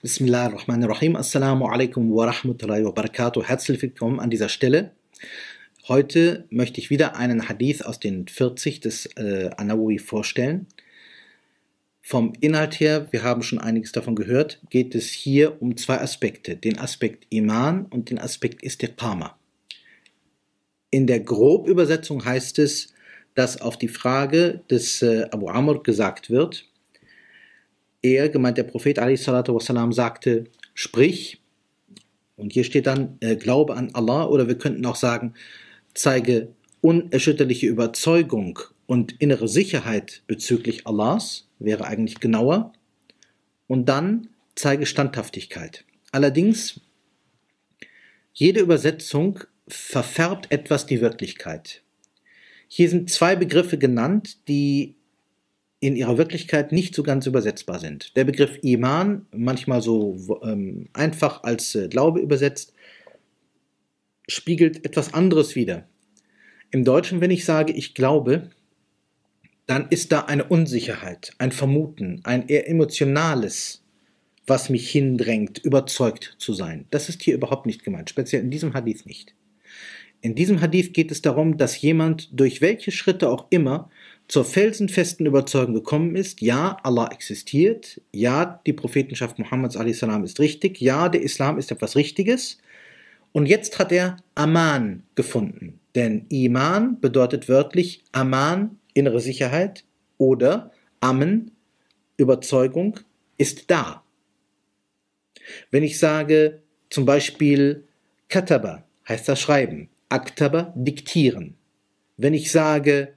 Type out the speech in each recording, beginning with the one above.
Bismillahirrahmanirrahim. Assalamu alaikum wa rahmatullahi wa barakatuh. Herzlich willkommen an dieser Stelle. Heute möchte ich wieder einen Hadith aus den 40 des äh, Anawi vorstellen. Vom Inhalt her, wir haben schon einiges davon gehört, geht es hier um zwei Aspekte. Den Aspekt Iman und den Aspekt Istiqama. In der Grobübersetzung heißt es, dass auf die Frage des äh, Abu Amr gesagt wird, er, gemeint der Prophet wassalam, sagte, sprich, und hier steht dann, äh, glaube an Allah, oder wir könnten auch sagen, zeige unerschütterliche Überzeugung und innere Sicherheit bezüglich Allahs, wäre eigentlich genauer, und dann zeige Standhaftigkeit. Allerdings, jede Übersetzung verfärbt etwas die Wirklichkeit. Hier sind zwei Begriffe genannt, die in ihrer Wirklichkeit nicht so ganz übersetzbar sind. Der Begriff Iman, manchmal so ähm, einfach als äh, Glaube übersetzt, spiegelt etwas anderes wider. Im Deutschen, wenn ich sage, ich glaube, dann ist da eine Unsicherheit, ein Vermuten, ein eher emotionales, was mich hindrängt, überzeugt zu sein. Das ist hier überhaupt nicht gemeint, speziell in diesem Hadith nicht. In diesem Hadith geht es darum, dass jemand durch welche Schritte auch immer zur felsenfesten Überzeugung gekommen ist, ja, Allah existiert, ja, die Prophetenschaft Muhammads ist richtig, ja, der Islam ist etwas Richtiges. Und jetzt hat er Aman gefunden. Denn Iman bedeutet wörtlich Aman, innere Sicherheit, oder Amen, Überzeugung, ist da. Wenn ich sage zum Beispiel Kataba, heißt das Schreiben, Aktaba, diktieren. Wenn ich sage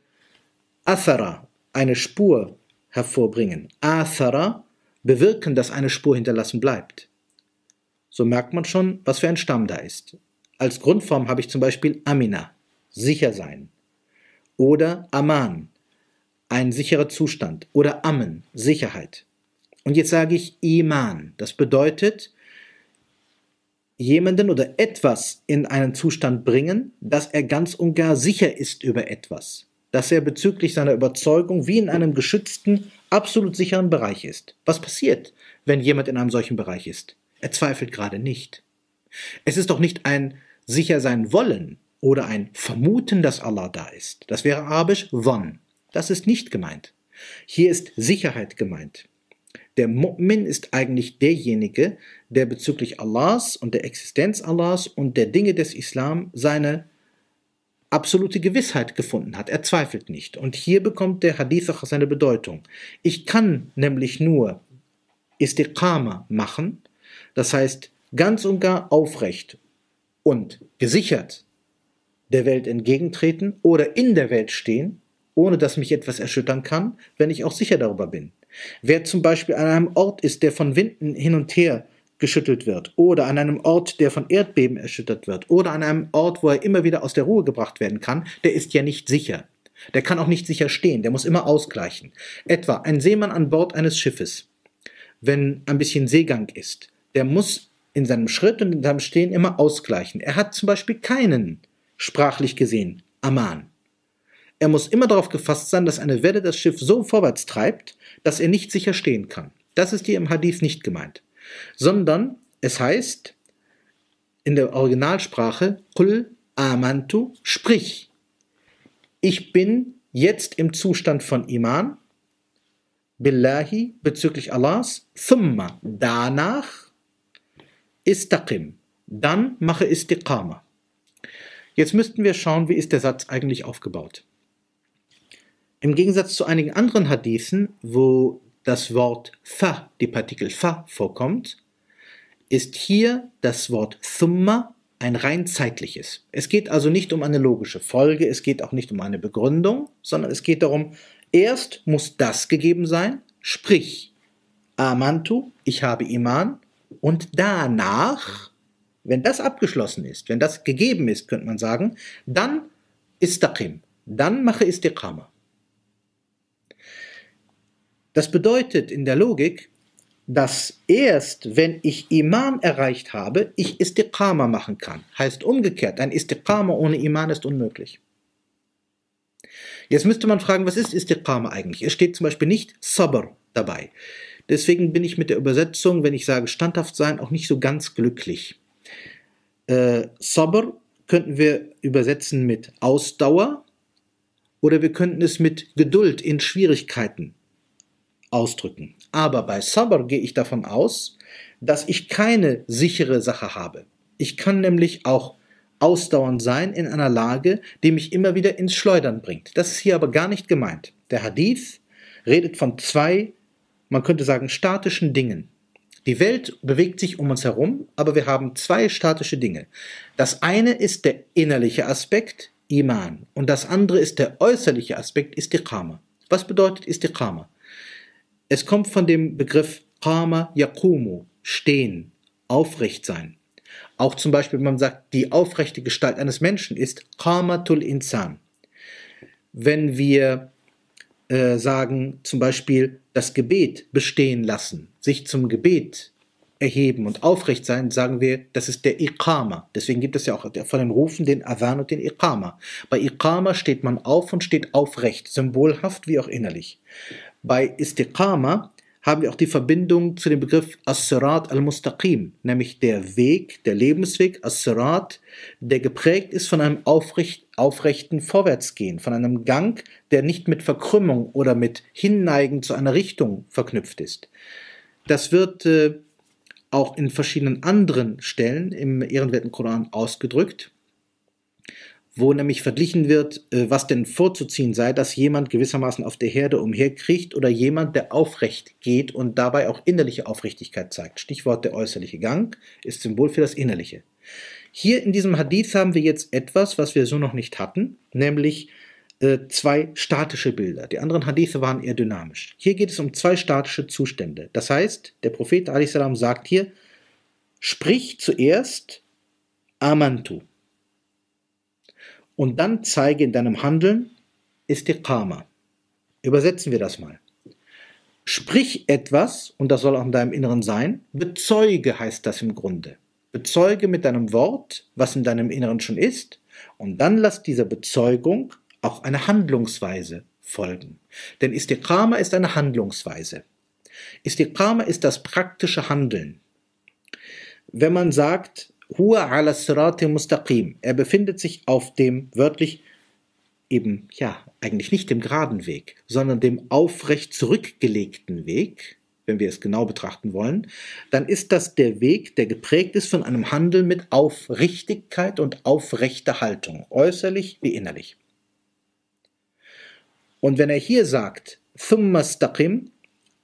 Athara, eine Spur hervorbringen. Athara, bewirken, dass eine Spur hinterlassen bleibt. So merkt man schon, was für ein Stamm da ist. Als Grundform habe ich zum Beispiel Amina, sicher sein. Oder Aman, ein sicherer Zustand. Oder Amen, Sicherheit. Und jetzt sage ich Iman. Das bedeutet, jemanden oder etwas in einen Zustand bringen, dass er ganz und gar sicher ist über etwas dass er bezüglich seiner Überzeugung wie in einem geschützten, absolut sicheren Bereich ist. Was passiert, wenn jemand in einem solchen Bereich ist? Er zweifelt gerade nicht. Es ist doch nicht ein sicher sein wollen oder ein Vermuten, dass Allah da ist. Das wäre arabisch wann. Das ist nicht gemeint. Hier ist Sicherheit gemeint. Der Mu'min ist eigentlich derjenige, der bezüglich Allahs und der Existenz Allahs und der Dinge des Islam seine absolute Gewissheit gefunden hat. Er zweifelt nicht. Und hier bekommt der Hadith auch seine Bedeutung. Ich kann nämlich nur Istiqama machen, das heißt ganz und gar aufrecht und gesichert der Welt entgegentreten oder in der Welt stehen, ohne dass mich etwas erschüttern kann, wenn ich auch sicher darüber bin. Wer zum Beispiel an einem Ort ist, der von Winden hin und her geschüttelt wird oder an einem Ort, der von Erdbeben erschüttert wird oder an einem Ort, wo er immer wieder aus der Ruhe gebracht werden kann, der ist ja nicht sicher. Der kann auch nicht sicher stehen, der muss immer ausgleichen. Etwa ein Seemann an Bord eines Schiffes, wenn ein bisschen Seegang ist, der muss in seinem Schritt und in seinem Stehen immer ausgleichen. Er hat zum Beispiel keinen, sprachlich gesehen, Aman. Er muss immer darauf gefasst sein, dass eine Welle das Schiff so vorwärts treibt, dass er nicht sicher stehen kann. Das ist hier im Hadith nicht gemeint sondern es heißt in der Originalsprache Qul amantu, sprich, ich bin jetzt im Zustand von Iman, Billahi, bezüglich Allahs, thumma, danach, istaqim, dann mache Istiqama. Jetzt müssten wir schauen, wie ist der Satz eigentlich aufgebaut. Im Gegensatz zu einigen anderen Hadithen, wo das Wort fa, die Partikel fa vorkommt, ist hier das Wort thumma ein rein zeitliches. Es geht also nicht um eine logische Folge, es geht auch nicht um eine Begründung, sondern es geht darum, erst muss das gegeben sein, sprich amantu, ich habe Iman, und danach, wenn das abgeschlossen ist, wenn das gegeben ist, könnte man sagen, dann istaqim, dann mache istiqama. Das bedeutet in der Logik, dass erst wenn ich Iman erreicht habe, ich Istiqama machen kann. Heißt umgekehrt, ein Istiqama ohne Iman ist unmöglich. Jetzt müsste man fragen, was ist Istiqama eigentlich? Es steht zum Beispiel nicht Sabr dabei. Deswegen bin ich mit der Übersetzung, wenn ich sage standhaft sein, auch nicht so ganz glücklich. Äh, Sabr könnten wir übersetzen mit Ausdauer oder wir könnten es mit Geduld in Schwierigkeiten ausdrücken. Aber bei Sabr gehe ich davon aus, dass ich keine sichere Sache habe. Ich kann nämlich auch ausdauernd sein in einer Lage, die mich immer wieder ins Schleudern bringt. Das ist hier aber gar nicht gemeint. Der Hadith redet von zwei, man könnte sagen, statischen Dingen. Die Welt bewegt sich um uns herum, aber wir haben zwei statische Dinge. Das eine ist der innerliche Aspekt, Iman, und das andere ist der äußerliche Aspekt, Istiqama. Was bedeutet Istiqama? Es kommt von dem Begriff Qama Yakumu, stehen, aufrecht sein. Auch zum Beispiel, wenn man sagt, die aufrechte Gestalt eines Menschen ist Qamatul Insan. Wenn wir äh, sagen, zum Beispiel das Gebet bestehen lassen, sich zum Gebet erheben und aufrecht sein, sagen wir, das ist der Iqama. Deswegen gibt es ja auch von den Rufen den Adhan und den Iqama. Bei Iqama steht man auf und steht aufrecht, symbolhaft wie auch innerlich. Bei Istiqama haben wir auch die Verbindung zu dem Begriff As-Sirat al-Mustaqim, nämlich der Weg, der Lebensweg, As-Sirat, der geprägt ist von einem aufrecht, aufrechten Vorwärtsgehen, von einem Gang, der nicht mit Verkrümmung oder mit Hinneigen zu einer Richtung verknüpft ist. Das wird äh, auch in verschiedenen anderen Stellen im ehrenwerten Koran ausgedrückt wo nämlich verglichen wird, äh, was denn vorzuziehen sei, dass jemand gewissermaßen auf der Herde umherkriecht oder jemand, der aufrecht geht und dabei auch innerliche Aufrichtigkeit zeigt. Stichwort der äußerliche Gang ist Symbol für das Innerliche. Hier in diesem Hadith haben wir jetzt etwas, was wir so noch nicht hatten, nämlich äh, zwei statische Bilder. Die anderen Hadithe waren eher dynamisch. Hier geht es um zwei statische Zustände. Das heißt, der Prophet a.s. sagt hier, sprich zuerst Amantu und dann zeige in deinem Handeln Istiqama. Übersetzen wir das mal. Sprich etwas, und das soll auch in deinem Inneren sein, bezeuge heißt das im Grunde. Bezeuge mit deinem Wort, was in deinem Inneren schon ist, und dann lass dieser Bezeugung auch eine Handlungsweise folgen. Denn Istiqama ist eine Handlungsweise. Istiqama ist das praktische Handeln. Wenn man sagt, Huwa ala sirati mustaqim. Er befindet sich auf dem wörtlich eben, ja, eigentlich nicht dem geraden Weg, sondern dem aufrecht zurückgelegten Weg, wenn wir es genau betrachten wollen, dann ist das der Weg, der geprägt ist von einem Handeln mit Aufrichtigkeit und aufrechter Haltung, äußerlich wie innerlich. Und wenn er hier sagt, thumma staqim,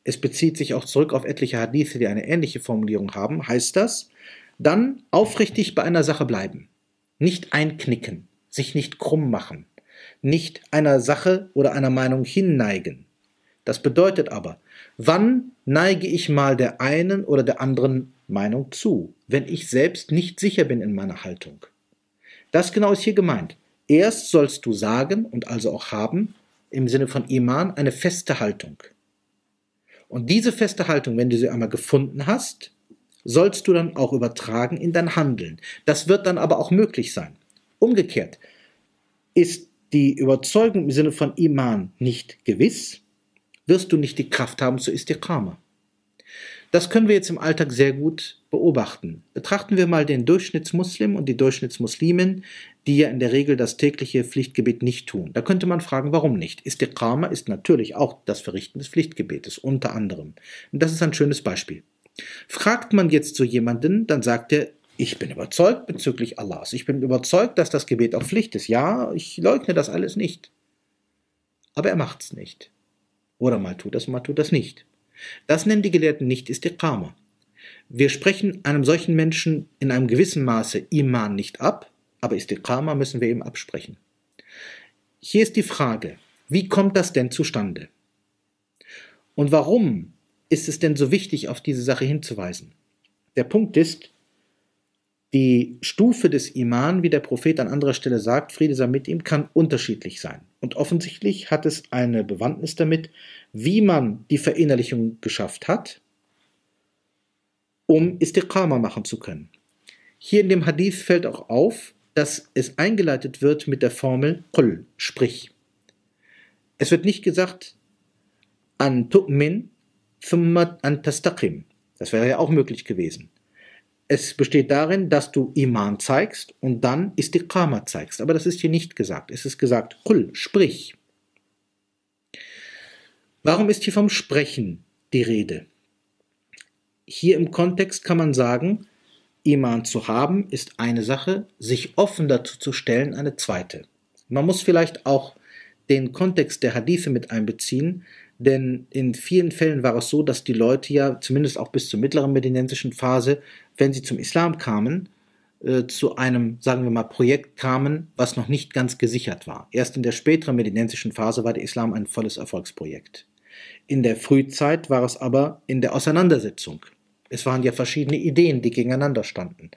es bezieht sich auch zurück auf etliche Hadithe, die eine ähnliche Formulierung haben, heißt das, dann aufrichtig bei einer Sache bleiben. Nicht einknicken, sich nicht krumm machen, nicht einer Sache oder einer Meinung hinneigen. Das bedeutet aber, wann neige ich mal der einen oder der anderen Meinung zu, wenn ich selbst nicht sicher bin in meiner Haltung? Das genau ist hier gemeint. Erst sollst du sagen und also auch haben, im Sinne von Iman, eine feste Haltung. Und diese feste Haltung, wenn du sie einmal gefunden hast, sollst du dann auch übertragen in dein Handeln. Das wird dann aber auch möglich sein. Umgekehrt, ist die Überzeugung im Sinne von Iman nicht gewiss, wirst du nicht die Kraft haben zu Istiqama. Das können wir jetzt im Alltag sehr gut beobachten. Betrachten wir mal den Durchschnittsmuslim und die Durchschnittsmuslimin, die ja in der Regel das tägliche Pflichtgebet nicht tun. Da könnte man fragen, warum nicht? Istiqama ist natürlich auch das Verrichten des Pflichtgebetes, unter anderem. Und das ist ein schönes Beispiel. Fragt man jetzt so jemanden, dann sagt er, ich bin überzeugt bezüglich Allahs. Ich bin überzeugt, dass das Gebet auch Pflicht ist. Ja, ich leugne das alles nicht. Aber er macht es nicht. Oder mal tut das, mal tut das nicht. Das nennen die Gelehrten nicht Istiqama. Wir sprechen einem solchen Menschen in einem gewissen Maße Iman nicht ab, aber Istiqama müssen wir ihm absprechen. Hier ist die Frage, wie kommt das denn zustande? Und warum ist es denn so wichtig, auf diese Sache hinzuweisen? Der Punkt ist, die Stufe des Iman, wie der Prophet an anderer Stelle sagt, Friede sei mit ihm, kann unterschiedlich sein. Und offensichtlich hat es eine Bewandtnis damit, wie man die Verinnerlichung geschafft hat, um Istiqama machen zu können. Hier in dem Hadith fällt auch auf, dass es eingeleitet wird mit der Formel Qul, sprich. Es wird nicht gesagt, an tu'min, thumma an tastaqim. Das wäre ja auch möglich gewesen. Es besteht darin, dass du Iman zeigst und dann Istiqama zeigst. Aber das ist hier nicht gesagt. Es ist gesagt, Qul, sprich. Warum ist hier vom Sprechen die Rede? Hier im Kontext kann man sagen, Iman zu haben ist eine Sache, sich offen dazu zu stellen eine zweite. Man muss vielleicht auch den Kontext der Hadithe mit einbeziehen, denn in vielen Fällen war es so, dass die Leute ja, zumindest auch bis zur mittleren medinensischen Phase, wenn sie zum Islam kamen, äh, zu einem, sagen wir mal, Projekt kamen, was noch nicht ganz gesichert war. Erst in der späteren medinensischen Phase war der Islam ein volles Erfolgsprojekt. In der Frühzeit war es aber in der Auseinandersetzung. Es waren ja verschiedene Ideen, die gegeneinander standen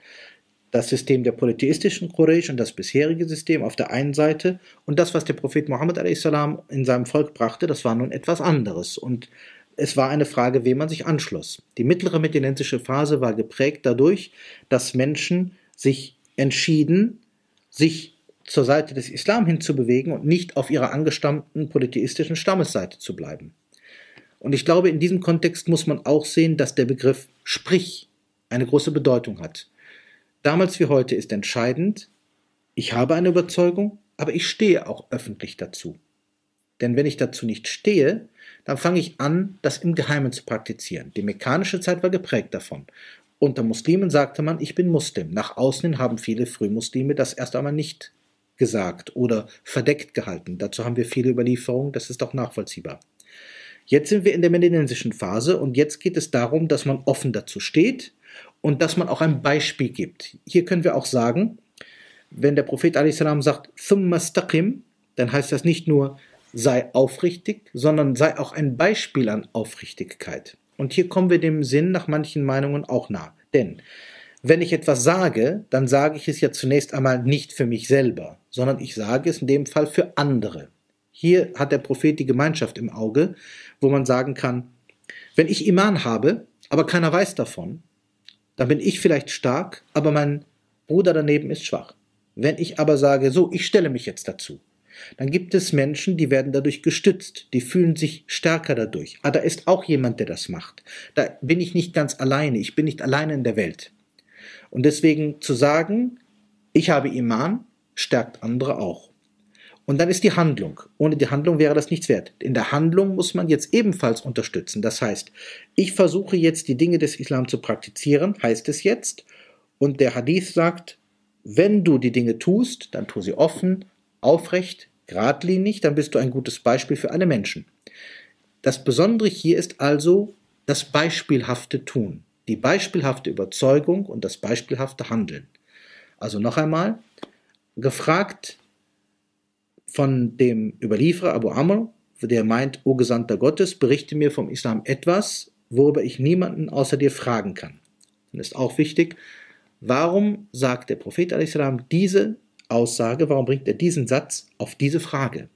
das System der polytheistischen Quraysh und das bisherige System auf der einen Seite und das, was der Prophet Muhammad a.s. in seinem Volk brachte, das war nun etwas anderes und es war eine Frage, wem man sich anschloss. Die mittlere medinensische Phase war geprägt dadurch, dass Menschen sich entschieden, sich zur Seite des Islam hinzubewegen und nicht auf ihrer angestammten polytheistischen Stammesseite zu bleiben. Und ich glaube, in diesem Kontext muss man auch sehen, dass der Begriff Sprich eine große Bedeutung hat. Damals wie heute ist entscheidend, ich habe eine Überzeugung, aber ich stehe auch öffentlich dazu. Denn wenn ich dazu nicht stehe, dann fange ich an, das im Geheimen zu praktizieren. Die mekanische Zeit war geprägt davon. Unter Muslimen sagte man, ich bin Muslim. Nach außen hin haben viele Frühmuslime das erst einmal nicht gesagt oder verdeckt gehalten. Dazu haben wir viele Überlieferungen, das ist auch nachvollziehbar. Jetzt sind wir in der medinensischen Phase und jetzt geht es darum, dass man offen dazu steht und dass man auch ein Beispiel gibt. Hier können wir auch sagen, wenn der Prophet a.s. sagt, Thumma staqim, dann heißt das nicht nur, sei aufrichtig, sondern sei auch ein Beispiel an Aufrichtigkeit. Und hier kommen wir dem Sinn nach manchen Meinungen auch nah. Denn wenn ich etwas sage, dann sage ich es ja zunächst einmal nicht für mich selber, sondern ich sage es in dem Fall für andere. Hier hat der Prophet die Gemeinschaft im Auge, wo man sagen kann, wenn ich Iman habe, aber keiner weiß davon, dann bin ich vielleicht stark, aber mein Bruder daneben ist schwach. Wenn ich aber sage, so, ich stelle mich jetzt dazu, dann gibt es Menschen, die werden dadurch gestützt, die fühlen sich stärker dadurch. Ah, da ist auch jemand, der das macht. Da bin ich nicht ganz alleine, ich bin nicht alleine in der Welt. Und deswegen zu sagen, ich habe Iman, stärkt andere auch. Und dann ist die Handlung. Ohne die Handlung wäre das nichts wert. In der Handlung muss man jetzt ebenfalls unterstützen. Das heißt, ich versuche jetzt die Dinge des Islam zu praktizieren, heißt es jetzt. Und der Hadith sagt, wenn du die Dinge tust, dann tu sie offen, aufrecht, geradlinig, dann bist du ein gutes Beispiel für alle Menschen. Das Besondere hier ist also das beispielhafte Tun, die beispielhafte Überzeugung und das beispielhafte Handeln. Also noch einmal, gefragt von dem Überlieferer Abu Amr, der meint, O Gesandter Gottes, berichte mir vom Islam etwas, worüber ich niemanden außer dir fragen kann. Dann ist auch wichtig, warum sagt der Prophet a.s. diese Aussage, warum bringt er diesen Satz auf diese Frage?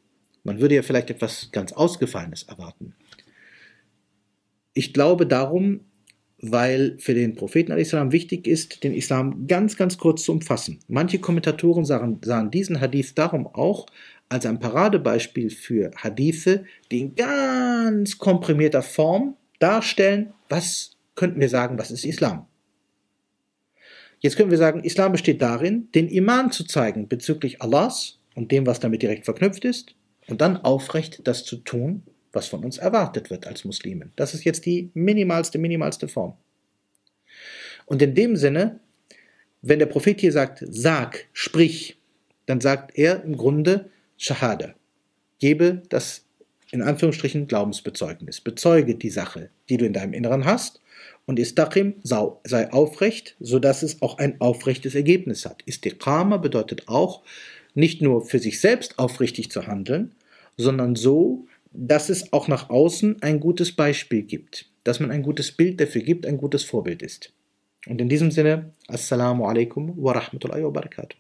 Man würde ja vielleicht etwas ganz Ausgefallenes erwarten. Ich glaube darum, weil für den Propheten a.s. wichtig ist, den Islam ganz, ganz kurz zu umfassen. Manche Kommentatoren sahen, sahen diesen Hadith darum auch als ein Paradebeispiel für Hadithe, die in ganz komprimierter Form darstellen, was könnten wir sagen, was ist Islam? Jetzt können wir sagen, Islam besteht darin, den Iman zu zeigen bezüglich Allahs und dem, was damit direkt verknüpft ist, und dann aufrecht das zu tun, was von uns erwartet wird als Muslimen. Das ist jetzt die minimalste, minimalste Form. Und in dem Sinne, wenn der Prophet hier sagt, sag, sprich, dann sagt er im Grunde, Shahada. Gebe das in Anführungsstrichen Glaubensbezeugnis. Bezeuge die Sache, die du in deinem Inneren hast. Und Istaqim sei aufrecht, sodass es auch ein aufrechtes Ergebnis hat. Istiqama bedeutet auch, nicht nur für sich selbst aufrichtig zu handeln, sondern so, dass es auch nach außen ein gutes Beispiel gibt, dass man ein gutes Bild dafür gibt, ein gutes Vorbild ist. Und in diesem Sinne, Assalamu alaikum wa rahmatullahi wa barakatuh.